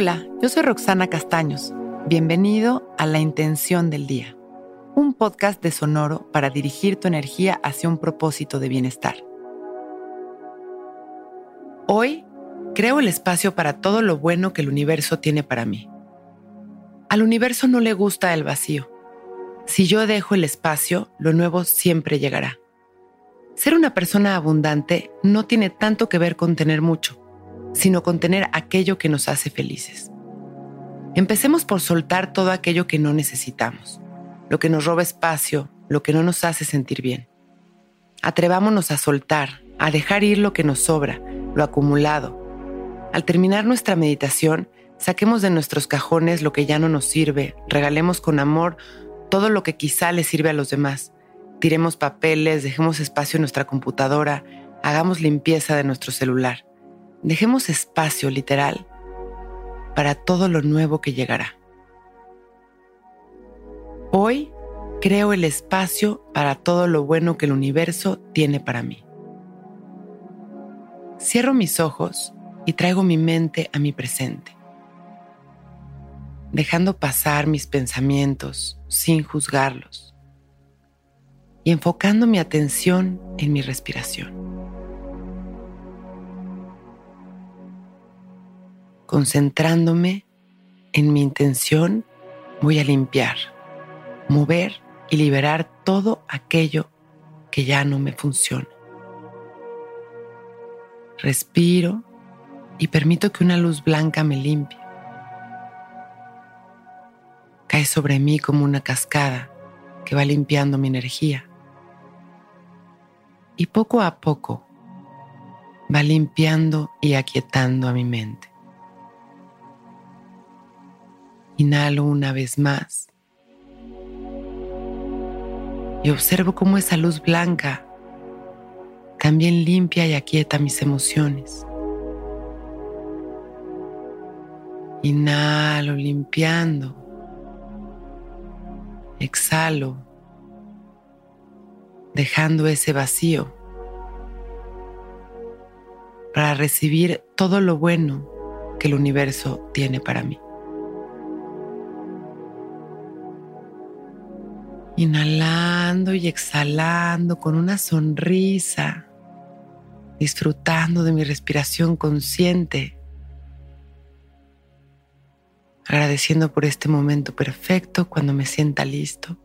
Hola, yo soy Roxana Castaños. Bienvenido a La Intención del Día, un podcast de Sonoro para dirigir tu energía hacia un propósito de bienestar. Hoy creo el espacio para todo lo bueno que el universo tiene para mí. Al universo no le gusta el vacío. Si yo dejo el espacio, lo nuevo siempre llegará. Ser una persona abundante no tiene tanto que ver con tener mucho, sino con tener aquello que nos hace felices. Empecemos por soltar todo aquello que no necesitamos, lo que nos roba espacio, lo que no nos hace sentir bien. Atrevámonos a soltar, a dejar ir lo que nos sobra, lo acumulado. Al terminar nuestra meditación, saquemos de nuestros cajones lo que ya no nos sirve, regalemos con amor todo lo que quizá le sirve a los demás Tiremos papeles, dejemos espacio en nuestra computadora, hagamos limpieza de nuestro celular. Dejemos espacio literal para todo lo nuevo que llegará. Hoy creo el espacio para todo lo bueno que el universo tiene para mí. Cierro mis ojos y traigo mi mente a mi presente, dejando pasar mis pensamientos sin juzgarlos y enfocando mi atención en mi respiración. Concentrándome en mi intención, voy a limpiar, mover y liberar todo aquello que ya no me funciona. Respiro y permito que una luz blanca me limpie. Cae sobre mí como una cascada que va limpiando mi energía y poco a poco va limpiando y aquietando a mi mente. Inhalo una vez más y observo cómo esa luz blanca también limpia y aquieta mis emociones. Inhalo limpiando. Exhalo dejando ese vacío para recibir todo lo bueno que el universo tiene para mí. Inhalando y exhalando con una sonrisa, disfrutando de mi respiración consciente, agradeciendo por este momento perfecto cuando me sienta listo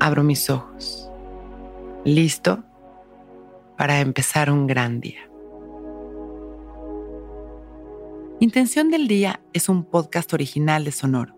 abro mis ojos, listo para empezar un gran día. Intención del Día es un podcast original de Sonoro.